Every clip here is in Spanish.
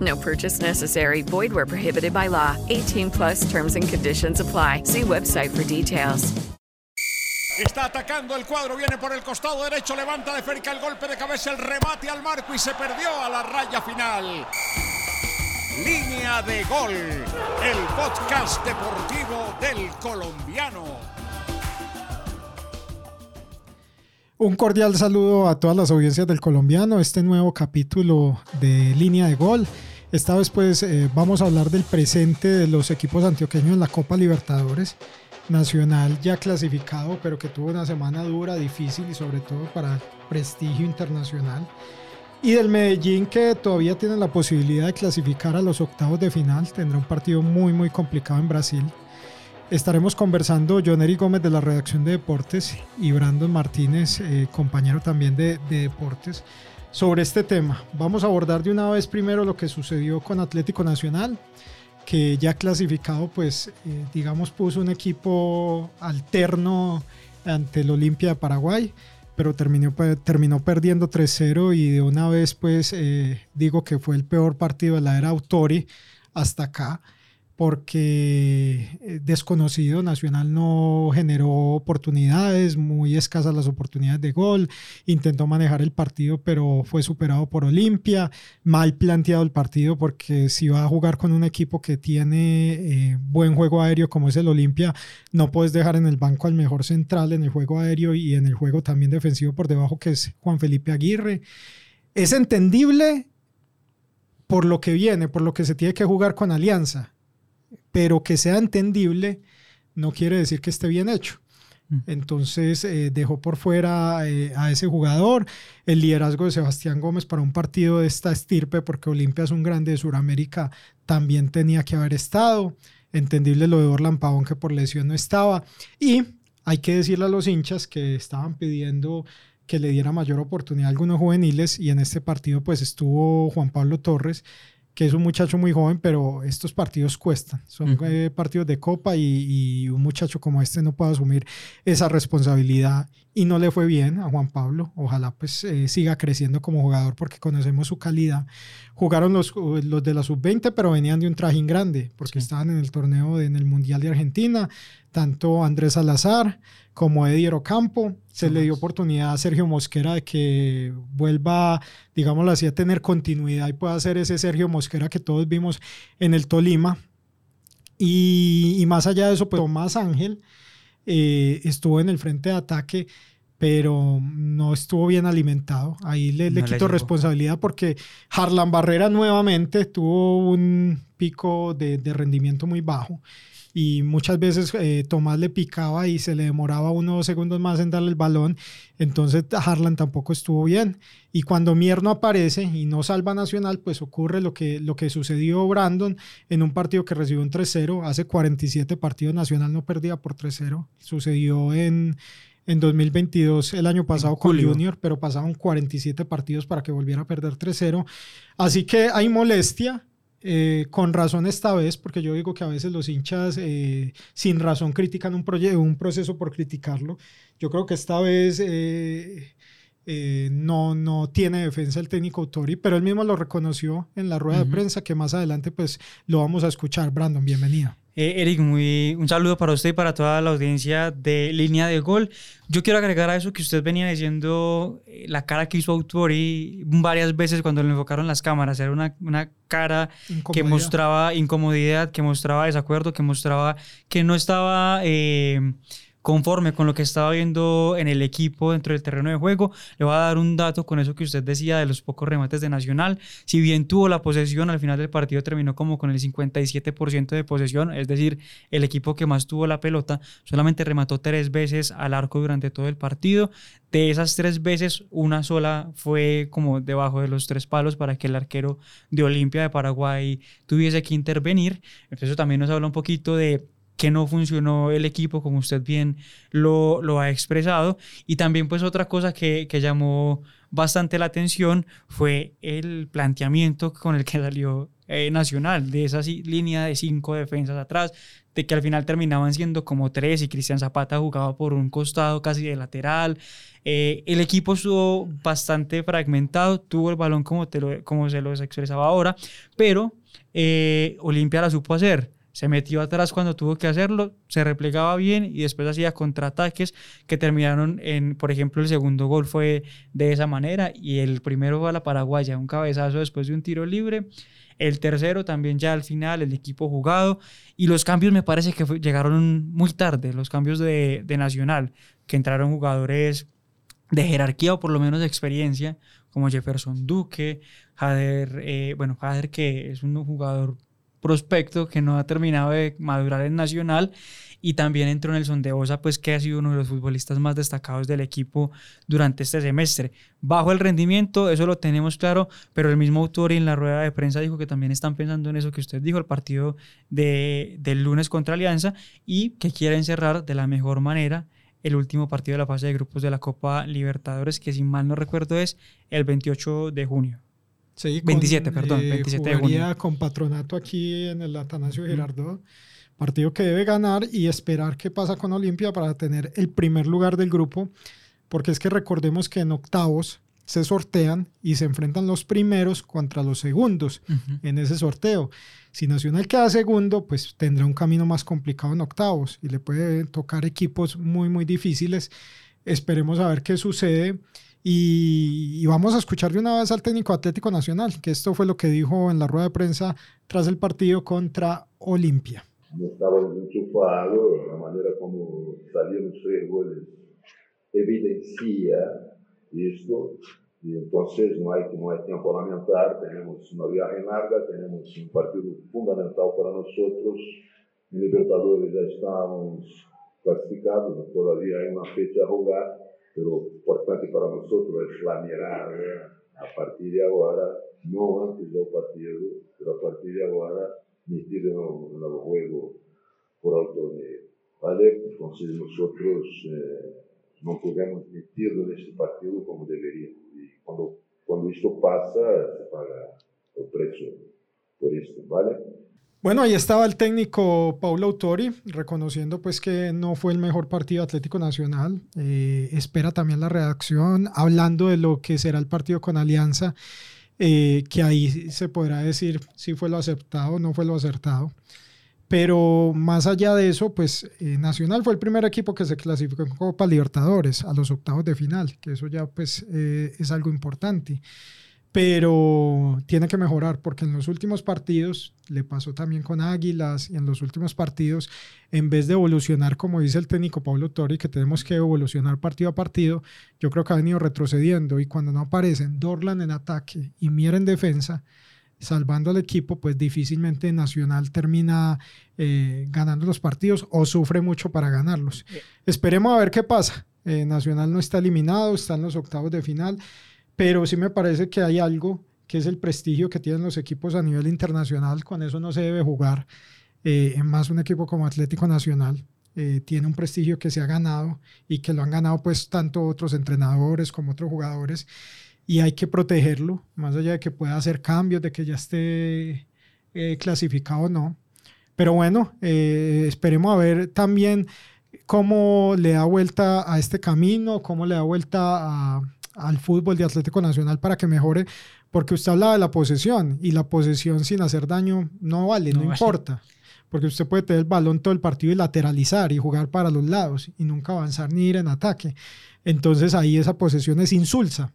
No purchase necessary. Void where prohibited by law. 18 plus terms and conditions apply. See website for details. Está atacando el cuadro, viene por el costado derecho, levanta de cerca el golpe de cabeza, el remate al marco y se perdió a la raya final. Línea de gol, el podcast deportivo del colombiano. Un cordial saludo a todas las audiencias del colombiano, este nuevo capítulo de línea de gol. Esta vez pues eh, vamos a hablar del presente de los equipos antioqueños en la Copa Libertadores. Nacional ya clasificado, pero que tuvo una semana dura, difícil y sobre todo para prestigio internacional. Y del Medellín que todavía tiene la posibilidad de clasificar a los octavos de final, tendrá un partido muy muy complicado en Brasil. Estaremos conversando John Eric Gómez de la redacción de deportes y Brandon Martínez, eh, compañero también de, de deportes, sobre este tema. Vamos a abordar de una vez primero lo que sucedió con Atlético Nacional que ya clasificado, pues eh, digamos puso un equipo alterno ante el Olimpia de Paraguay, pero terminó, terminó perdiendo 3-0 y de una vez pues eh, digo que fue el peor partido de la era Autori hasta acá porque eh, desconocido Nacional no generó oportunidades, muy escasas las oportunidades de gol, intentó manejar el partido pero fue superado por Olimpia, mal planteado el partido porque si va a jugar con un equipo que tiene eh, buen juego aéreo como es el Olimpia, no puedes dejar en el banco al mejor central en el juego aéreo y en el juego también defensivo por debajo que es Juan Felipe Aguirre. Es entendible por lo que viene, por lo que se tiene que jugar con Alianza pero que sea entendible no quiere decir que esté bien hecho. Mm. Entonces eh, dejó por fuera eh, a ese jugador el liderazgo de Sebastián Gómez para un partido de esta estirpe, porque Olimpia es un grande de Sudamérica, también tenía que haber estado. Entendible lo de Orlan Pavón que por lesión no estaba. Y hay que decirle a los hinchas que estaban pidiendo que le diera mayor oportunidad a algunos juveniles y en este partido pues estuvo Juan Pablo Torres que es un muchacho muy joven, pero estos partidos cuestan. Son eh, partidos de copa y, un muchacho como este no puede asumir esa responsabilidad y no le fue bien a Juan Pablo. Ojalá pues eh, siga creciendo como jugador porque conocemos su calidad. Jugaron los, los de la sub-20, pero venían de un trajín grande porque estaban en el torneo en el Mundial de Argentina. Tanto Andrés Salazar como Eddie Ocampo. Se le dio oportunidad a Sergio Mosquera de que vuelva, digámoslo así, a tener continuidad y pueda ser ese Sergio Mosquera que todos vimos en el Tolima. Y, más allá de eso, pues Tomás Ángel eh, estuvo en el frente de ataque, pero no estuvo bien alimentado. Ahí le, le quito responsabilidad porque Harlan Barrera nuevamente tuvo un pico de, de rendimiento muy bajo y muchas veces eh, Tomás le picaba y se le demoraba unos segundos más en darle el balón, entonces Harlan tampoco estuvo bien. Y cuando Mierno aparece y no salva Nacional, pues ocurre lo que, lo que sucedió Brandon en un partido que recibió un 3-0. Hace 47 partidos Nacional no perdía por 3-0. Sucedió en, en 2022, el año pasado con Junior, pero pasaron 47 partidos para que volviera a perder 3-0. Así que hay molestia eh, con razón esta vez, porque yo digo que a veces los hinchas eh, sin razón critican un, un proceso por criticarlo. Yo creo que esta vez eh, no, no tiene defensa el técnico Autori, pero él mismo lo reconoció en la rueda de prensa que más adelante pues lo vamos a escuchar. Brandon, bienvenido. Eh, Eric, muy, un saludo para usted y para toda la audiencia de Línea de Gol. Yo quiero agregar a eso que usted venía diciendo, eh, la cara que hizo Autori varias veces cuando le enfocaron las cámaras. Era una, una cara que mostraba incomodidad, que mostraba desacuerdo, que mostraba que no estaba... Eh, conforme con lo que estaba viendo en el equipo dentro del terreno de juego. Le voy a dar un dato con eso que usted decía de los pocos remates de Nacional. Si bien tuvo la posesión, al final del partido terminó como con el 57% de posesión, es decir, el equipo que más tuvo la pelota solamente remató tres veces al arco durante todo el partido. De esas tres veces, una sola fue como debajo de los tres palos para que el arquero de Olimpia de Paraguay tuviese que intervenir. Entonces eso también nos habla un poquito de que no funcionó el equipo, como usted bien lo, lo ha expresado. Y también pues otra cosa que, que, llamó bastante la atención fue el planteamiento con el que salió eh, Nacional, de esa línea de cinco defensas atrás, de que al final terminaban siendo como tres y Cristian Zapata jugaba por un costado casi de lateral. Eh, el equipo estuvo bastante fragmentado, tuvo el balón como, te lo, como se los expresaba ahora, pero eh, Olimpia la supo hacer se metió atrás cuando tuvo que hacerlo, se replegaba bien y después hacía contraataques que terminaron en, por ejemplo, el segundo gol fue de esa manera y el primero fue a la paraguaya, un cabezazo después de un tiro libre. El tercero también ya al final, el equipo jugado. Y los cambios me parece que llegaron muy tarde, los cambios de, de Nacional, que entraron jugadores de jerarquía o por lo menos de experiencia, como Jefferson Duque, Jader, eh, bueno, Jader que es un jugador prospecto que no ha terminado de madurar en Nacional y también entró en el Sondeosa, pues que ha sido uno de los futbolistas más destacados del equipo durante este semestre. Bajo el rendimiento, eso lo tenemos claro, pero el mismo autor en la rueda de prensa dijo que también están pensando en eso que usted dijo, el partido de, del lunes contra Alianza y que quieren cerrar de la mejor manera el último partido de la fase de grupos de la Copa Libertadores, que si mal no recuerdo es el 28 de junio. Sí, 27, perdón, 27 eh, de junio. con patronato aquí en el Atanasio Girardot. Partido que debe ganar y esperar qué pasa con Olimpia para tener el primer lugar del grupo, porque es que recordemos que en octavos se sortean y se enfrentan los primeros contra los segundos en ese sorteo. Si Nacional queda segundo, pues tendrá un camino más complicado en octavos y le puede tocar equipos muy, muy difíciles. Esperemos a ver qué sucede. Y, vamos a escuchar de una vez al técnico Atlético Nacional, que esto fue lo que dijo en la rueda de prensa tras el partido contra Olimpia. Estábamos enchufados, la manera como salieron tres goles evidencia esto, y entonces no hay, no hay tiempo a lamentar, tenemos una viaje larga, tenemos un partido fundamental para nosotros, en Libertadores ya estamos clasificados, todavía hay una fecha a jugar, pero importante para nosotros es la mirada a partir de ahora, no antes del partido, pero a partir de ahora, meter en el juego por alto nivel. ¿Vale? Entonces nosotros eh, no podemos meterlo en este partido como deberíamos. Y cuando, cuando esto pasa, se paga el precio por esto, ¿vale? Bueno, ahí estaba el técnico Paulo Autori, reconociendo pues que no fue el mejor partido Atlético Nacional. Eh, espera también la reacción, hablando de lo que será el partido con Alianza, eh, que ahí se podrá decir si fue lo aceptado o no fue lo acertado. Pero más allá de eso, pues eh, Nacional fue el primer equipo que se clasificó en Copa Libertadores a los octavos de final, que eso ya pues es algo importante pero tiene que mejorar porque en los últimos partidos, le pasó también con Águilas y en los últimos partidos, en vez de evolucionar, como dice el técnico Pablo Tori, que tenemos que evolucionar partido a partido, yo creo que ha venido retrocediendo y cuando no aparecen Dorlan en ataque y Mier en defensa, salvando al equipo, pues difícilmente Nacional termina eh, ganando los partidos o sufre mucho para ganarlos. Esperemos a ver qué pasa. Eh, Nacional no está eliminado, está en los octavos de final pero sí me parece que hay algo que es el prestigio que tienen los equipos a nivel internacional, con eso no se debe jugar. Eh, más un equipo como Atlético Nacional eh, tiene un prestigio que se ha ganado y que lo han ganado pues tanto otros entrenadores como otros jugadores y hay que protegerlo, más allá de que pueda hacer cambios, de que ya esté eh, clasificado o no. Pero bueno, eh, esperemos a ver también cómo le da vuelta a este camino, cómo le da vuelta al fútbol de Atlético Nacional para que mejore, porque usted hablaba de la posesión y la posesión sin hacer daño no vale, no, importa, porque usted puede tener el balón todo el partido y lateralizar y jugar para los lados y nunca avanzar ni ir en ataque. Entonces ahí esa posesión es insulsa.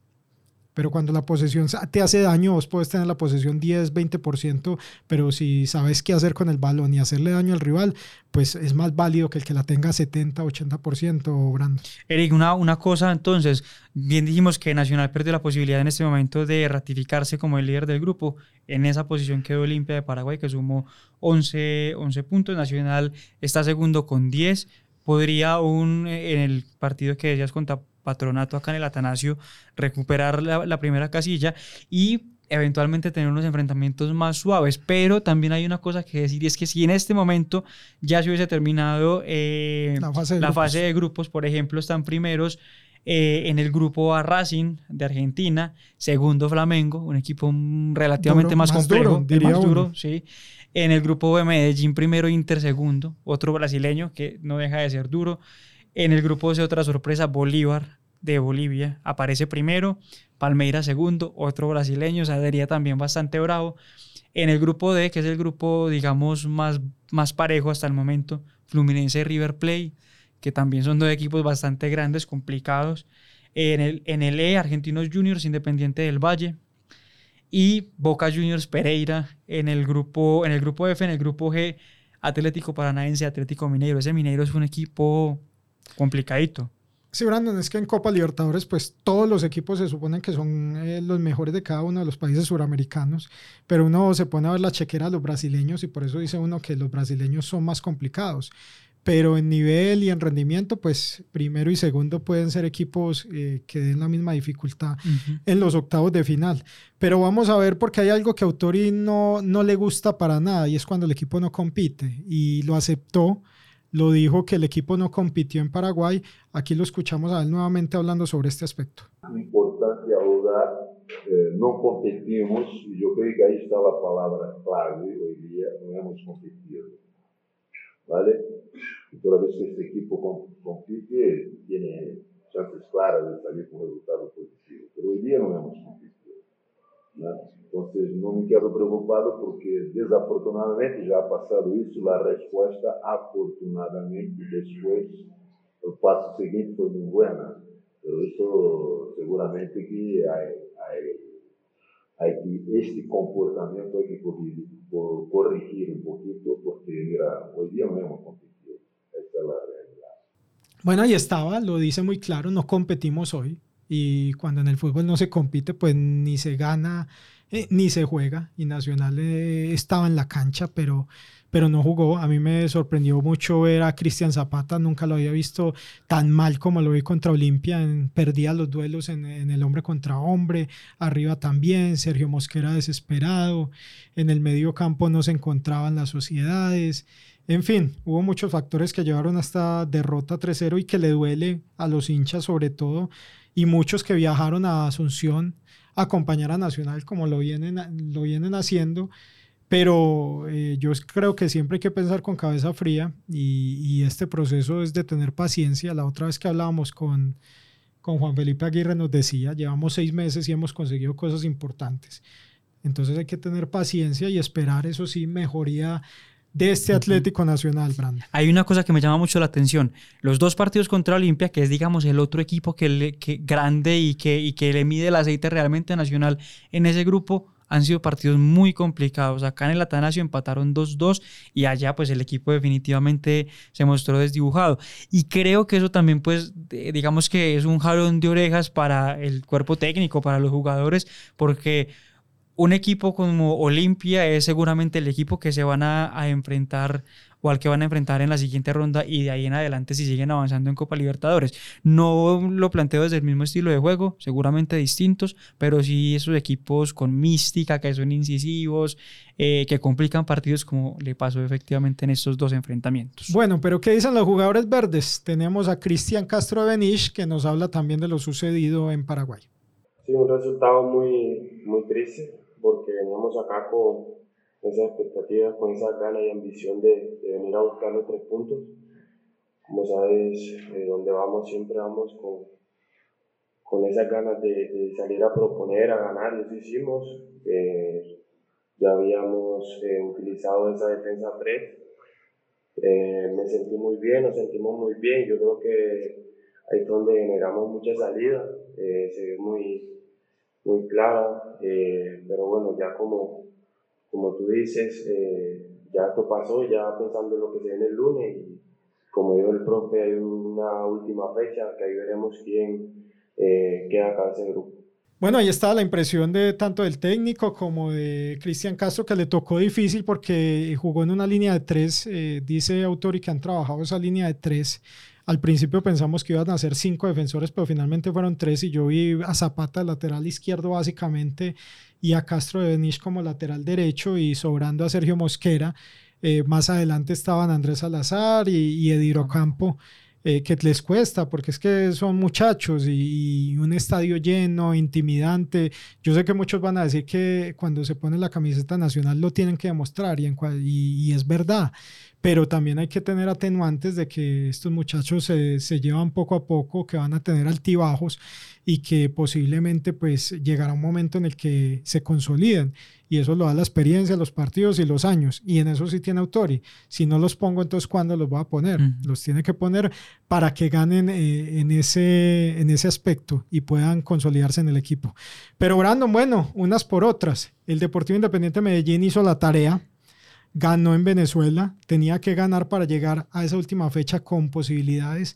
Pero cuando la posesión te hace daño, vos puedes tener la posesión 10, 20%, pero si sabes qué hacer con el balón y hacerle daño al rival, pues es más válido que el que la tenga 70, 80%, Brando. Eric, una, una cosa entonces, bien dijimos que Nacional perdió la posibilidad en este momento de ratificarse como el líder del grupo. En esa posición quedó Olimpia de Paraguay, que sumó 11, 11 puntos. Nacional está segundo con 10. Podría un, en el partido que decías contra patronato acá en el Atanasio, recuperar la, primera casilla y eventualmente tener unos enfrentamientos más suaves. Pero también hay una cosa que decir y es que si en este momento ya se hubiese terminado eh, la, fase de, grupos, por ejemplo, están primeros eh, en el grupo a Racing de Argentina, segundo Flamengo, un equipo relativamente más, complejo, duro, más duro, sí. En el grupo de Medellín primero, Inter segundo, otro brasileño que no deja de ser duro. En el grupo C, otra sorpresa, Bolívar de Bolivia aparece primero, Palmeiras segundo, otro brasileño, sería también bastante bravo. En el grupo D, que es el grupo, digamos, más, más parejo hasta el momento, Fluminense River Plate, que también son dos equipos bastante grandes, complicados. En el, en el E, Argentinos Juniors, Independiente del Valle. Y Boca Juniors Pereira en el grupo, en el grupo F, en el grupo G, Atlético Paranaense, Atlético Mineiro. Ese Mineiro es un equipo complicadito. Sí, Brandon, es que en Copa Libertadores, pues todos los equipos se suponen que son eh, los mejores de cada uno de los países suramericanos, pero uno se pone a ver la chequera de los brasileños y por eso dice uno que los brasileños son más complicados. Pero en nivel y en rendimiento, pues primero y segundo pueden ser equipos eh, que den la misma dificultad en los octavos de final. Pero vamos a ver porque hay algo que a Autori no, no le gusta para nada y es cuando el equipo no compite y lo aceptó lo dijo que el equipo no compitió en Paraguay. Aquí lo escuchamos a él nuevamente hablando sobre este aspecto. Importante ahora, eh, no competimos, y yo creo que ahí está la palabra clave hoy día, no hemos competido. ¿Vale? Y toda vez que este equipo compite, tiene chances claras de salir con resultado positivo. Pero hoy día no hemos competido. ¿No? Entonces, no me quedo preocupado porque desafortunadamente ya ha pasado eso, la respuesta afortunadamente después, el paso siguiente fue muy buena. Pero eso seguramente que hay, que, este comportamiento hay que corregir un poquito porque, mira, hoy día no hemos competido. Esta es la. Bueno, ahí estaba, lo dice muy claro, no competimos hoy. Y cuando en el fútbol no se compite, pues ni se gana eh, ni se juega. Y Nacional eh, estaba en la cancha, pero, pero no jugó. A mí me sorprendió mucho ver a Cristian Zapata, nunca lo había visto tan mal como lo vi contra Olimpia, perdía los duelos en, el hombre contra hombre, arriba también, Sergio Mosquera desesperado, en el medio campo no se encontraban las sociedades. En fin, hubo muchos factores que llevaron a esta derrota 3-0 y que le duele a los hinchas sobre todo y muchos que viajaron a Asunción acompañar a Nacional como lo vienen, lo vienen haciendo. Pero eh, yo creo que siempre hay que pensar con cabeza fría y, este proceso es de tener paciencia. La otra vez que hablábamos con, con Juan Felipe Aguirre nos decía, llevamos seis meses y hemos conseguido cosas importantes. Entonces hay que tener paciencia y esperar, eso sí, mejoría de este Atlético Nacional, Brandon. Hay una cosa que me llama mucho la atención. Los dos partidos contra Olimpia, que es, digamos, el otro equipo que, le, que grande y que, y que le mide el aceite realmente Nacional en ese grupo, han sido partidos muy complicados. Acá en el Atanasio empataron 2-2 y allá pues el equipo definitivamente se mostró desdibujado. Y creo que eso también pues digamos que es un jalón de orejas para el cuerpo técnico, para los jugadores, porque un equipo como Olimpia es seguramente el equipo que se van a, enfrentar o al que van a enfrentar en la siguiente ronda y de ahí en adelante si siguen avanzando en Copa Libertadores. No lo planteo desde el mismo estilo de juego, seguramente distintos, pero sí esos equipos con mística, que son incisivos, eh, que complican partidos como le pasó efectivamente en estos dos enfrentamientos. Bueno, pero ¿qué dicen los jugadores verdes? Tenemos a Cristian Castro Benich que nos habla también de lo sucedido en Paraguay. Sí, un resultado muy, muy triste porque veníamos acá con, con esa expectativa, con esa gana y ambición de, de venir a buscar los tres puntos. Como sabes, eh, donde vamos siempre vamos con, con esas ganas de, de, salir a proponer, a ganar, eso hicimos. Eh, ya habíamos eh, utilizado esa defensa 3. Eh, me sentí muy bien, nos sentimos muy bien. Yo creo que ahí es donde generamos mucha salida. Eh, se ve muy, muy clara, pero bueno, ya como, como tú dices, ya esto pasó, ya pensando en lo que se viene el lunes y como dijo el profe, hay una última fecha que ahí veremos quién queda acá ese grupo. Bueno, ahí está la impresión de tanto del técnico como de Cristian Castro, que le tocó difícil porque jugó en una línea de tres. Eh, dice Autori que han trabajado esa línea de tres. Al principio pensamos que iban a ser cinco defensores, pero finalmente fueron tres y yo vi a Zapata lateral izquierdo básicamente y a Castro de Benish como lateral derecho y sobrando a Sergio Mosquera. Eh, más adelante estaban Andrés Salazar y, y Ediro Campo. Eh, que les cuesta, porque es que son muchachos y, un estadio lleno, intimidante. Yo sé que muchos van a decir que cuando se pone la camiseta nacional lo tienen que demostrar y, es verdad, pero también hay que tener atenuantes de que estos muchachos se, se llevan poco a poco, que van a tener altibajos y que posiblemente pues llegará un momento en el que se consoliden y eso lo da la experiencia, los partidos y los años y en eso sí tiene Autori. Si no los pongo, entonces ¿cuándo los voy a poner? Los tiene que poner para que ganen eh, en, ese, en ese aspecto y puedan consolidarse en el equipo. Pero Brandon, bueno, unas por otras. El Deportivo Independiente Medellín hizo la tarea ganó en Venezuela, tenía que ganar para llegar a esa última fecha con posibilidades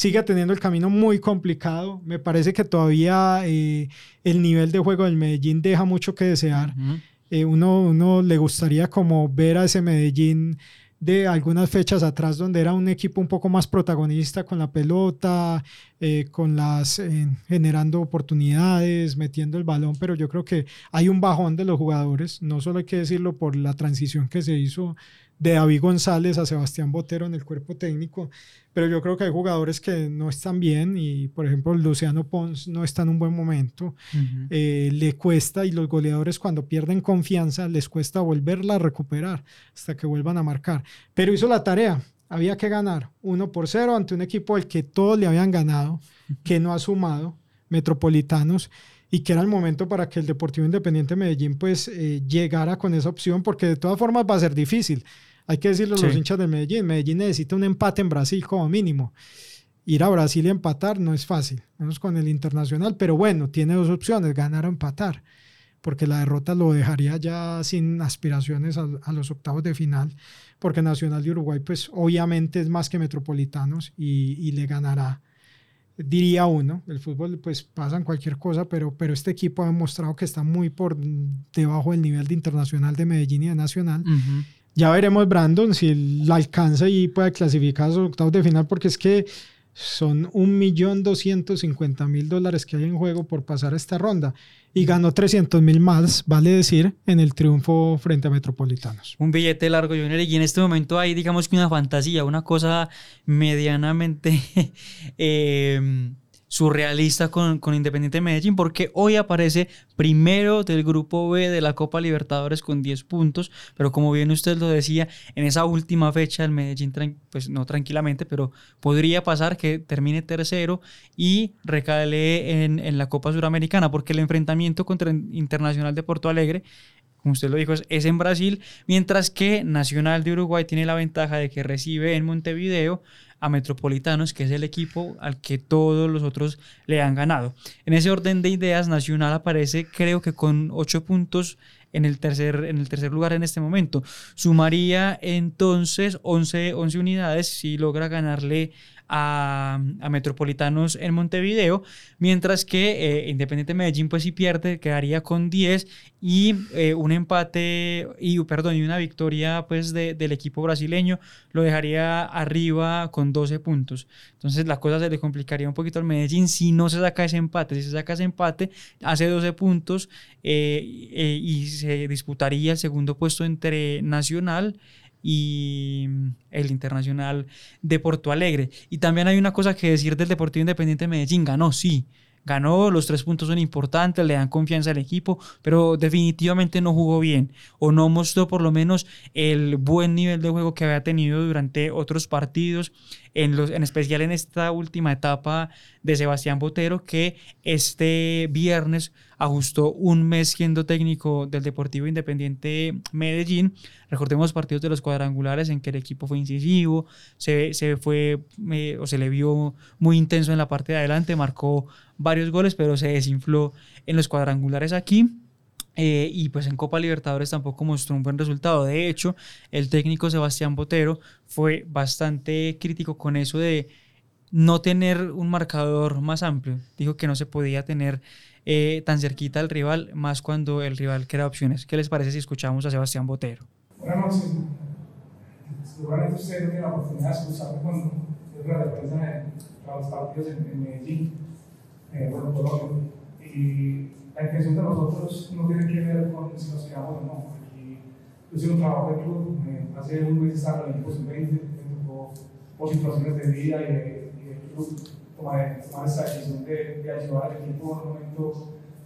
sigue teniendo el camino muy complicado. Me parece que todavía eh, el nivel de juego del Medellín deja mucho que desear. Eh, uno, uno le gustaría como ver a ese Medellín de algunas fechas atrás donde era un equipo un poco más protagonista con la pelota, eh, con las generando oportunidades, metiendo el balón, pero yo creo que hay un bajón de los jugadores, no solo hay que decirlo por la transición que se hizo de David González a Sebastián Botero en el cuerpo técnico, pero yo creo que hay jugadores que no están bien y por ejemplo Luciano Pons no está en un buen momento, eh, le cuesta y los goleadores cuando pierden confianza les cuesta volverla a recuperar hasta que vuelvan a marcar, pero hizo la tarea, había que ganar uno por cero ante un equipo al que todos le habían ganado, que no ha sumado, Metropolitanos, y que era el momento para que el Deportivo Independiente Medellín pues eh, llegara con esa opción, porque de todas formas va a ser difícil. Hay que decirlo a los hinchas de Medellín. Medellín necesita un empate en Brasil como mínimo. Ir a Brasil y empatar no es fácil, menos con el Internacional, pero bueno, tiene dos opciones, ganar o empatar, porque la derrota lo dejaría ya sin aspiraciones a, los octavos de final, porque Nacional de Uruguay pues obviamente es más que Metropolitanos y, le ganará diría uno, el fútbol pues pasan cualquier cosa, pero, pero este equipo ha demostrado que está muy por debajo del nivel de internacional de Medellín y de Nacional. Ya veremos Brandon si la alcanza y puede clasificar a los octavos de final, porque es que son un millón doscientos cincuenta mil dólares que hay en juego por pasar esta ronda y ganó 300 mil más, vale decir, en el triunfo frente a Metropolitanos. Un billete largo, Junior, y en este momento hay, digamos que una fantasía, una cosa medianamente eh, surrealista con, con Independiente Medellín, porque hoy aparece primero del grupo B de la Copa Libertadores con 10 puntos, pero como bien usted lo decía, en esa última fecha el Medellín, pues no tranquilamente, pero podría pasar que termine tercero y recale en, en la Copa Suramericana, porque el enfrentamiento contra el Internacional de Porto Alegre como usted lo dijo, es en Brasil, mientras que Nacional de Uruguay tiene la ventaja de que recibe en Montevideo a Metropolitanos, que es el equipo al que todos los otros le han ganado. En ese orden de ideas, Nacional aparece creo que con ocho puntos en el tercer, en el tercer lugar en este momento. Sumaría entonces 11, 11 unidades si logra ganarle a, Metropolitanos en Montevideo, mientras que eh, Independiente Medellín pues si pierde quedaría con 10 y eh, un empate y perdón y una victoria pues del equipo brasileño lo dejaría arriba con 12 puntos. Entonces la cosa se le complicaría un poquito al Medellín si no se saca ese empate. Si se saca ese empate hace 12 puntos eh, y se disputaría el segundo puesto entre Nacional y mm, el Internacional de Porto Alegre. Y también hay una cosa que decir del Deportivo Independiente de Medellín, ganó, sí, ganó, los tres puntos son importantes, le dan confianza al equipo, pero definitivamente no jugó bien o no mostró por lo menos el buen nivel de juego que había tenido durante otros partidos, en, los, en especial en esta última etapa de Sebastián Botero, que este viernes ajustó un mes siendo técnico del Deportivo Independiente Medellín. Recordemos partidos de los cuadrangulares en que el equipo fue incisivo, se, se fue eh, o se le vio muy intenso en la parte de adelante, marcó varios goles, pero se desinfló en los cuadrangulares aquí. Eh, y pues en Copa Libertadores tampoco mostró un buen resultado. De hecho, el técnico Sebastián Botero fue bastante crítico con eso de no tener un marcador más amplio. Dijo que no se podía tener eh, tan cerquita al rival, más cuando el rival crea opciones. ¿Qué les parece si escuchamos a Sebastián Botero? Buenas noches. Seguramente ustedes tienen la oportunidad de escucharme cuando yo la defensa de los partidos en Medellín eh, bueno, Colombia. Y la intención de nosotros no tiene que ver con si nos quedamos o no. Aquí yo soy un trabajo de club, eh, hace un mes estaba en el equipo sub-20, me tocó por situaciones de vida y de, y de club tomar, tomar esa decisión de, de, ayudar al equipo en un momento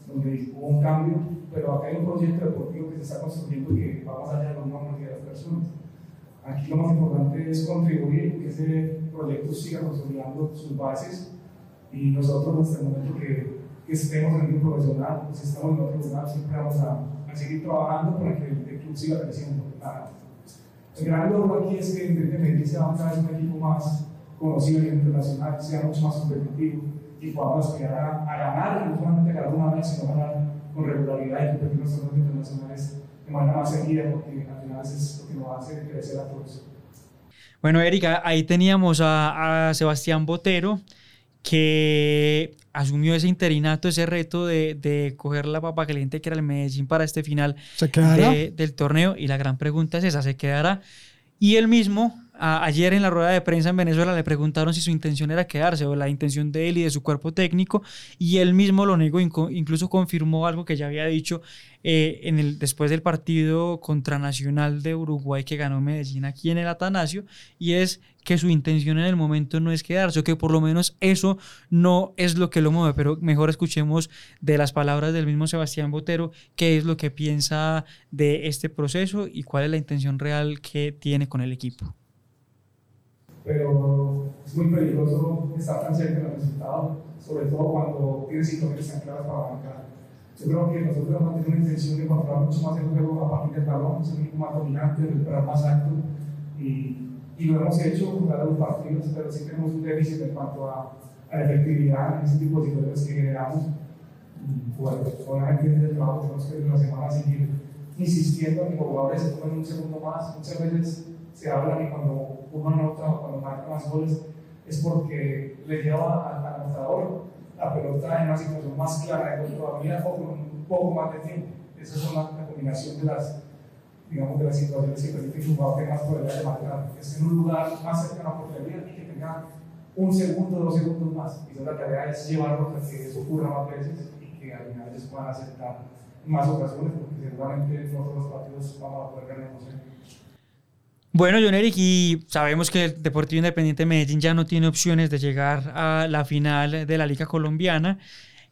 donde hubo un cambio, pero acá hay un proyecto deportivo que se está construyendo que va más allá de los nombres de las personas. Aquí lo más importante es contribuir que ese proyecto siga consolidando sus bases y nosotros hasta el momento que, que estemos en el club profesional, pues estamos en otro lugar, siempre vamos a, a seguir trabajando para que el, club siga creciendo. El gran logro aquí es que Independiente sea cada vez un equipo más conocido a internacional, sea mucho más competitivo y podamos aspirar a, a ganar, no solamente ganar una vez, sino ganar con regularidad y competir en los torneos internacionales de manera más seguida, porque al final es lo que nos hace crecer a todos. Bueno, Erika, ahí teníamos a, a Sebastián Botero que asumió ese interinato, ese reto de, de coger la papa caliente que era el Medellín para este final del torneo. Y la gran pregunta es esa, ¿se quedará? Y él mismo, ayer en la rueda de prensa en Venezuela, le preguntaron si su intención era quedarse o la intención de él y de su cuerpo técnico, y él mismo lo negó, incluso confirmó algo que ya había dicho eh, en el, después del partido contra Nacional de Uruguay que ganó Medellín aquí en el Atanasio, y es que su intención en el momento no es quedarse, o que por lo menos eso no es lo que lo mueve, pero mejor escuchemos de las palabras del mismo Sebastián Botero qué es lo que piensa de este proceso y cuál es la intención real que tiene con el equipo. Pero es muy peligroso estar tan cerca del resultado, sobre todo cuando tienes situaciones tan claras para arrancar. Yo creo que nosotros vamos a tener una intención de controlar mucho más el juego a partir del balón, ser un más dominante, recuperar más alto y y lo hemos hecho con los partidos, pero sí tenemos un déficit en cuanto a, a la efectividad en ese tipo de situaciones que generamos. Bueno, obviamente en el trabajo tenemos que la semana seguir insistiendo en que jugadores se tomen un segundo más. Muchas veces se habla que cuando anota o cuando marca más goles es porque le lleva al anotador la pelota en una situación más clara de todavía o con un poco más de tiempo. Esa es una, la combinación de las digamos, de las situaciones que permiten que un jugador tenga más probabilidad de marcar, esté en un lugar más cercano a la portería y que tenga un segundo, dos segundos más. Y la tarea es llevarlo a que eso ocurra más veces y que al final ellos puedan aceptar más ocasiones, porque seguramente todos los partidos vamos a poder ganar emoción. Bueno, John Eric, y sabemos que el Deportivo Independiente Medellín ya no tiene opciones de llegar a la final de la Liga Colombiana.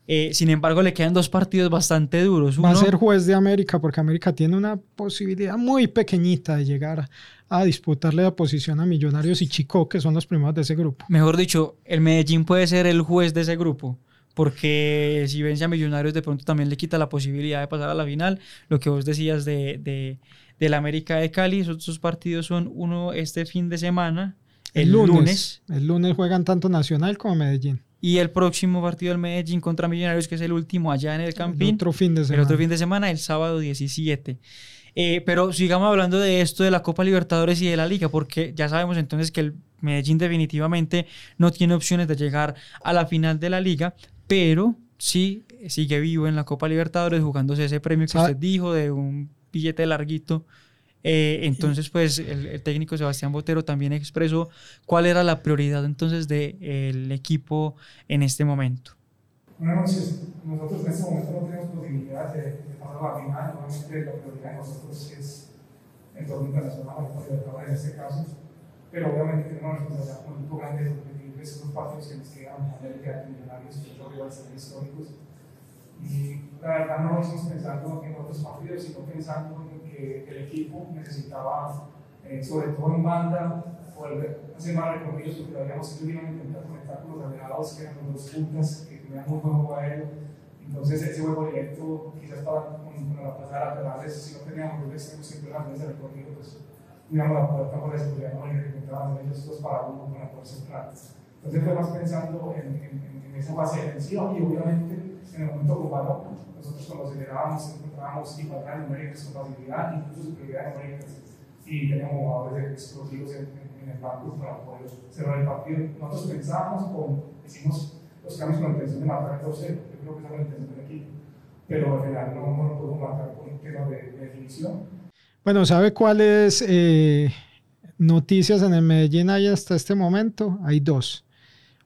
Eh, sin embargo, le quedan dos partidos bastante duros. Va a ser juez de América porque América tiene una posibilidad muy pequeñita de llegar a disputarle la posición a Millonarios y Chico, que son los primeros de ese grupo. Mejor dicho, el Medellín puede ser el juez de ese grupo porque si vence a Millonarios de pronto también le quita la posibilidad de pasar a la final. Lo que vos decías de, de, del América de Cali, esos partidos son uno este fin de semana, el, lunes. El lunes juegan tanto Nacional como Medellín. Y el próximo partido del Medellín contra Millonarios, que es el último allá en el Campín. El otro fin de semana. El otro fin de semana, el sábado 17. Eh, pero sigamos hablando de esto de la Copa Libertadores y de la Liga, porque ya sabemos entonces que el Medellín definitivamente no tiene opciones de llegar a la final de la Liga, pero sí sigue vivo en la Copa Libertadores jugándose ese premio que usted dijo de un billete larguito eh, entonces, pues el, técnico Sebastián Botero también expresó cuál era la prioridad entonces del equipo en este momento. Buenas noches. Nosotros en este momento no tenemos posibilidad de, pasar a la final. Obviamente la prioridad de nosotros es el torneo internacional, la Libertadores en este caso. Pero obviamente tenemos una responsabilidad muy grande de de esos partidos que nos quedan, América, Millonarios y otros rivales históricos. Y la verdad no estamos pensando en otros partidos, sino pensando en que el equipo necesitaba, eh, sobre todo en banda, hacer más recorridos, porque habíamos ido bien intentar conectar con los aliados, que eran los dos puntas, que tenían muy buen juego aéreo. Entonces, ese juego directo, quizás para, con, con la pasada laterales, si no teníamos los extremos siempre las de recorrido, pues digamos, la puerta por la seguridad no que intentaban ellos dos para uno para poder centrar. Entonces, fue más pensando en, en, en esa fase defensiva y obviamente en el momento balón, nosotros cuando acelerábamos encontrábamos igualdad numéricas con facilidad, incluso superioridad numéricas y teníamos jugadores explosivos en, en, el banco para poder cerrar el partido. Nosotros pensábamos, con, hicimos los cambios con la intención de matar el 2-0, yo creo que esa fue la intención del equipo, pero al final no, no lo pudimos matar por un tema de, de definición. Bueno, ¿sabe cuáles eh, noticias en el Medellín hay hasta este momento? Hay dos.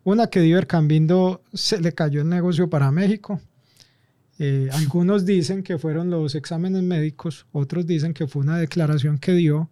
Una que Diver Cambindo se le cayó el negocio para México. Eh, algunos dicen que fueron los exámenes médicos, otros dicen que fue una declaración que dio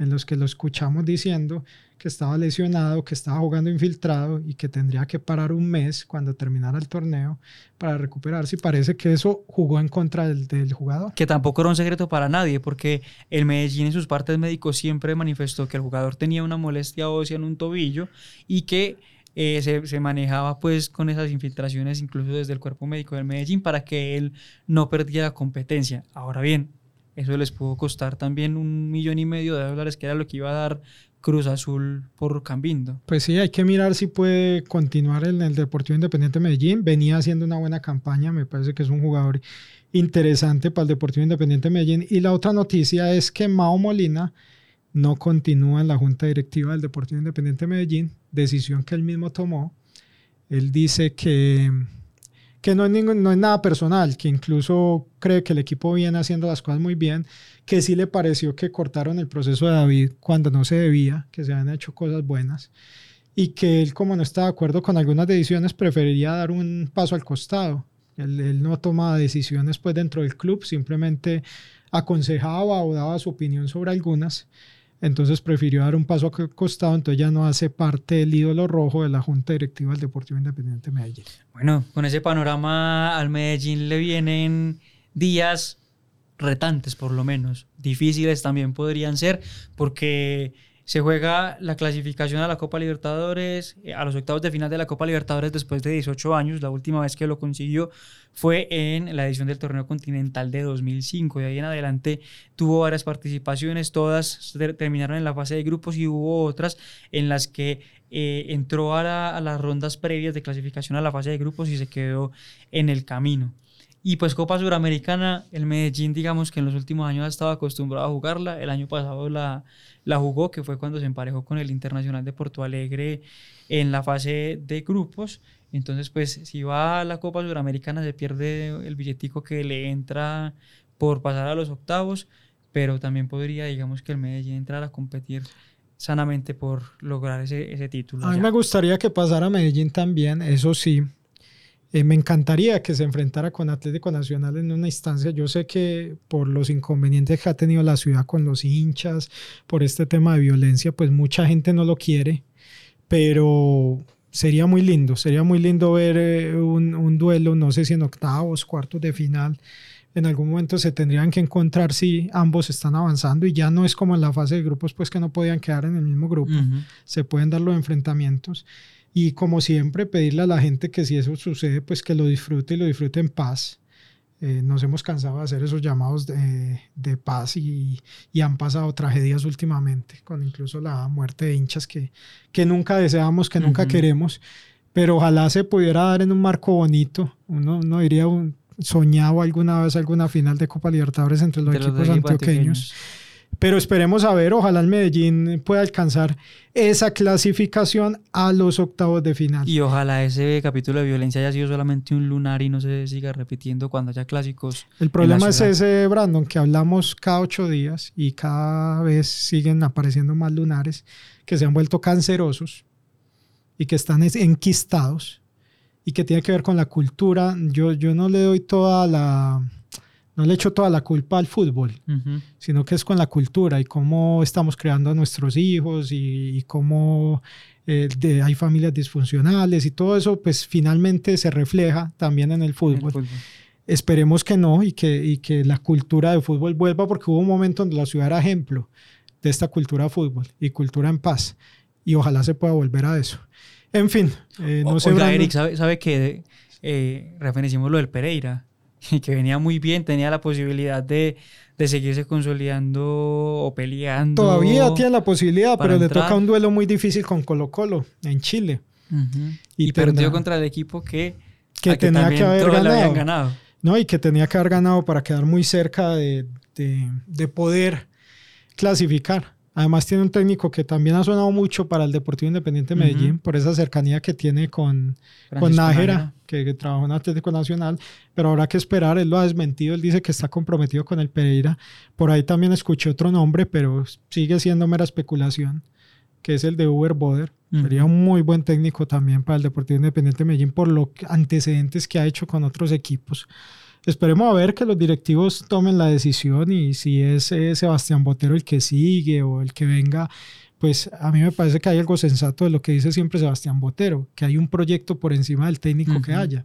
en los que lo escuchamos diciendo que estaba lesionado, que estaba jugando infiltrado y que tendría que parar un mes cuando terminara el torneo para recuperarse. Y parece que eso jugó en contra del, del, jugador. Que tampoco era un secreto para nadie, porque el Medellín en sus partes médicos siempre manifestó que el jugador tenía una molestia ósea en un tobillo y que eh, se, manejaba pues con esas infiltraciones incluso desde el cuerpo médico del Medellín para que él no perdiera competencia. Ahora bien, eso les pudo costar también un millón y medio de dólares, que era lo que iba a dar Cruz Azul por Cambindo. Pues sí, hay que mirar si puede continuar en el Deportivo Independiente Medellín. Venía haciendo una buena campaña, me parece que es un jugador interesante para el Deportivo Independiente Medellín. Y la otra noticia es que Mao Molina no continúa en la junta directiva del Deportivo Independiente Medellín, decisión que él mismo tomó. Él dice que que no es, ningún, no es nada personal, que incluso cree que el equipo viene haciendo las cosas muy bien, que sí le pareció que cortaron el proceso de David cuando no se debía, que se habían hecho cosas buenas, y que él como no está de acuerdo con algunas decisiones, preferiría dar un paso al costado. Él, no toma decisiones pues dentro del club, simplemente aconsejaba o daba su opinión sobre algunas entonces prefirió dar un paso al costado, entonces ya no hace parte del ídolo rojo de la Junta Directiva del Deportivo Independiente de Medellín. Bueno, con ese panorama al Medellín le vienen días retantes por lo menos, difíciles también podrían ser, porque se juega la clasificación a la Copa Libertadores, eh, a los octavos de final de la Copa Libertadores después de 18 años. La última vez que lo consiguió fue en la edición del Torneo Continental de 2005. De ahí en adelante tuvo varias participaciones, todas terminaron en la fase de grupos y hubo otras en las que eh, entró a, la, a las rondas previas de clasificación a la fase de grupos y se quedó en el camino. Y pues Copa Suramericana, el Medellín, digamos que en los últimos años ha estado acostumbrado a jugarla. El año pasado la, la jugó, que fue cuando se emparejó con el Internacional de Porto Alegre en la fase de grupos. Entonces, pues si va a la Copa Suramericana se pierde el billetico que le entra por pasar a los octavos, pero también podría, digamos, que el Medellín entrar a competir sanamente por lograr ese, ese título. A mí ya. me gustaría que pasara Medellín también, eso sí, eh, me encantaría que se enfrentara con Atlético Nacional en una instancia. Yo sé que por los inconvenientes que ha tenido la ciudad con los hinchas, por este tema de violencia, pues mucha gente no lo quiere, pero sería muy lindo, sería muy lindo ver eh, un, un, duelo, no sé si en octavos, cuartos de final. En algún momento se tendrían que encontrar si ambos están avanzando y ya no es como en la fase de grupos, pues que no podían quedar en el mismo grupo. Uh -huh. Se pueden dar los enfrentamientos. Y como siempre, pedirle a la gente que si eso sucede, pues que lo disfrute y lo disfrute en paz. Eh, nos hemos cansado de hacer esos llamados de, de paz y, y, han pasado tragedias últimamente, con incluso la muerte de hinchas que, que nunca deseamos, que nunca uh -huh. queremos. Pero ojalá se pudiera dar en un marco bonito. Uno, uno diría, un, soñado alguna vez alguna final de Copa Libertadores entre los, entre equipos, los equipos antioqueños. antioqueños pero esperemos a ver, ojalá el Medellín pueda alcanzar esa clasificación a los octavos de final. Y ojalá ese capítulo de violencia haya sido solamente un lunar y no se siga repitiendo cuando haya clásicos. El problema es ese, Brandon, que hablamos cada ocho días y cada vez siguen apareciendo más lunares que se han vuelto cancerosos y que están enquistados y que tiene que ver con la cultura. Yo, yo no le doy toda la no le echo toda la culpa al fútbol, sino que es con la cultura y cómo estamos creando a nuestros hijos y, cómo eh, hay familias disfuncionales y todo eso, pues finalmente se refleja también en el fútbol. Esperemos que no y que, y que la cultura de fútbol vuelva porque hubo un momento donde la ciudad era ejemplo de esta cultura de fútbol y cultura en paz y ojalá se pueda volver a eso. En fin, eh, no sé. Oiga, Eric, ¿sabe, sabe que eh, referenciamos lo del Pereira? que venía muy bien, tenía la posibilidad de, de seguirse consolidando o peleando. Todavía tiene la posibilidad, pero le toca un duelo muy difícil con Colo Colo en Chile. Y, perdió contra el equipo que, que tenía que, haber ganado. No, y que tenía que haber ganado para quedar muy cerca de, de, de poder clasificar. Además tiene un técnico que también ha sonado mucho para el Deportivo Independiente de Medellín por esa cercanía que tiene con, con Nájera, que, que, trabajó en Atlético Nacional, pero habrá que esperar, él lo ha desmentido, él dice que está comprometido con el Pereira. Por ahí también escuché otro nombre, pero sigue siendo mera especulación, que es el de Uber Boder. Sería un muy buen técnico también para el Deportivo Independiente de Medellín por los antecedentes que ha hecho con otros equipos esperemos a ver que los directivos tomen la decisión y si es eh, Sebastián Botero el que sigue o el que venga, pues a mí me parece que hay algo sensato de lo que dice siempre Sebastián Botero, que hay un proyecto por encima del técnico que haya.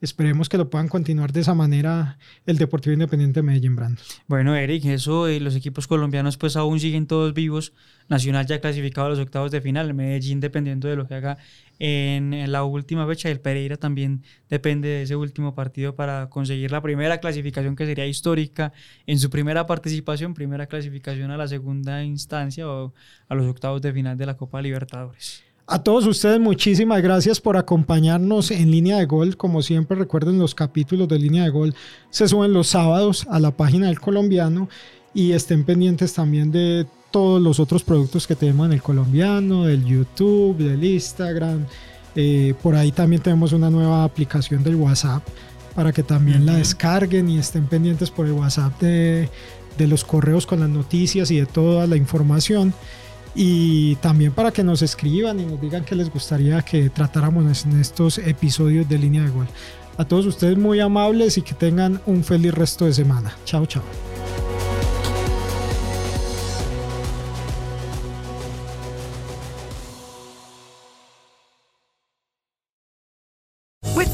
Esperemos que lo puedan continuar de esa manera el Deportivo Independiente de Medellín Brando. Bueno, Eric, eso y los equipos colombianos pues aún siguen todos vivos. Nacional ya clasificado a los octavos de final, Medellín dependiendo de lo que haga en, la última fecha y el Pereira también depende de ese último partido para conseguir la primera clasificación que sería histórica en su primera participación, primera clasificación a la segunda instancia o a los octavos de final de la Copa Libertadores. A todos ustedes muchísimas gracias por acompañarnos en línea de gol. Como siempre recuerden los capítulos de línea de gol se suben los sábados a la página del colombiano y estén pendientes también de todos los otros productos que tenemos en el colombiano, del YouTube, del Instagram. Eh, por ahí también tenemos una nueva aplicación del WhatsApp para que también la descarguen y estén pendientes por el WhatsApp de, de los correos con las noticias y de toda la información. Y también para que nos escriban y nos digan qué les gustaría que tratáramos en estos episodios de línea de gol. A todos ustedes muy amables y que tengan un feliz resto de semana. Chao, chao.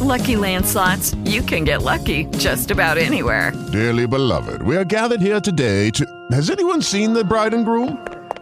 Lucky Land slots, you can get lucky just about anywhere. Dearly beloved, we are gathered here today to. Has anyone seen the bride and groom?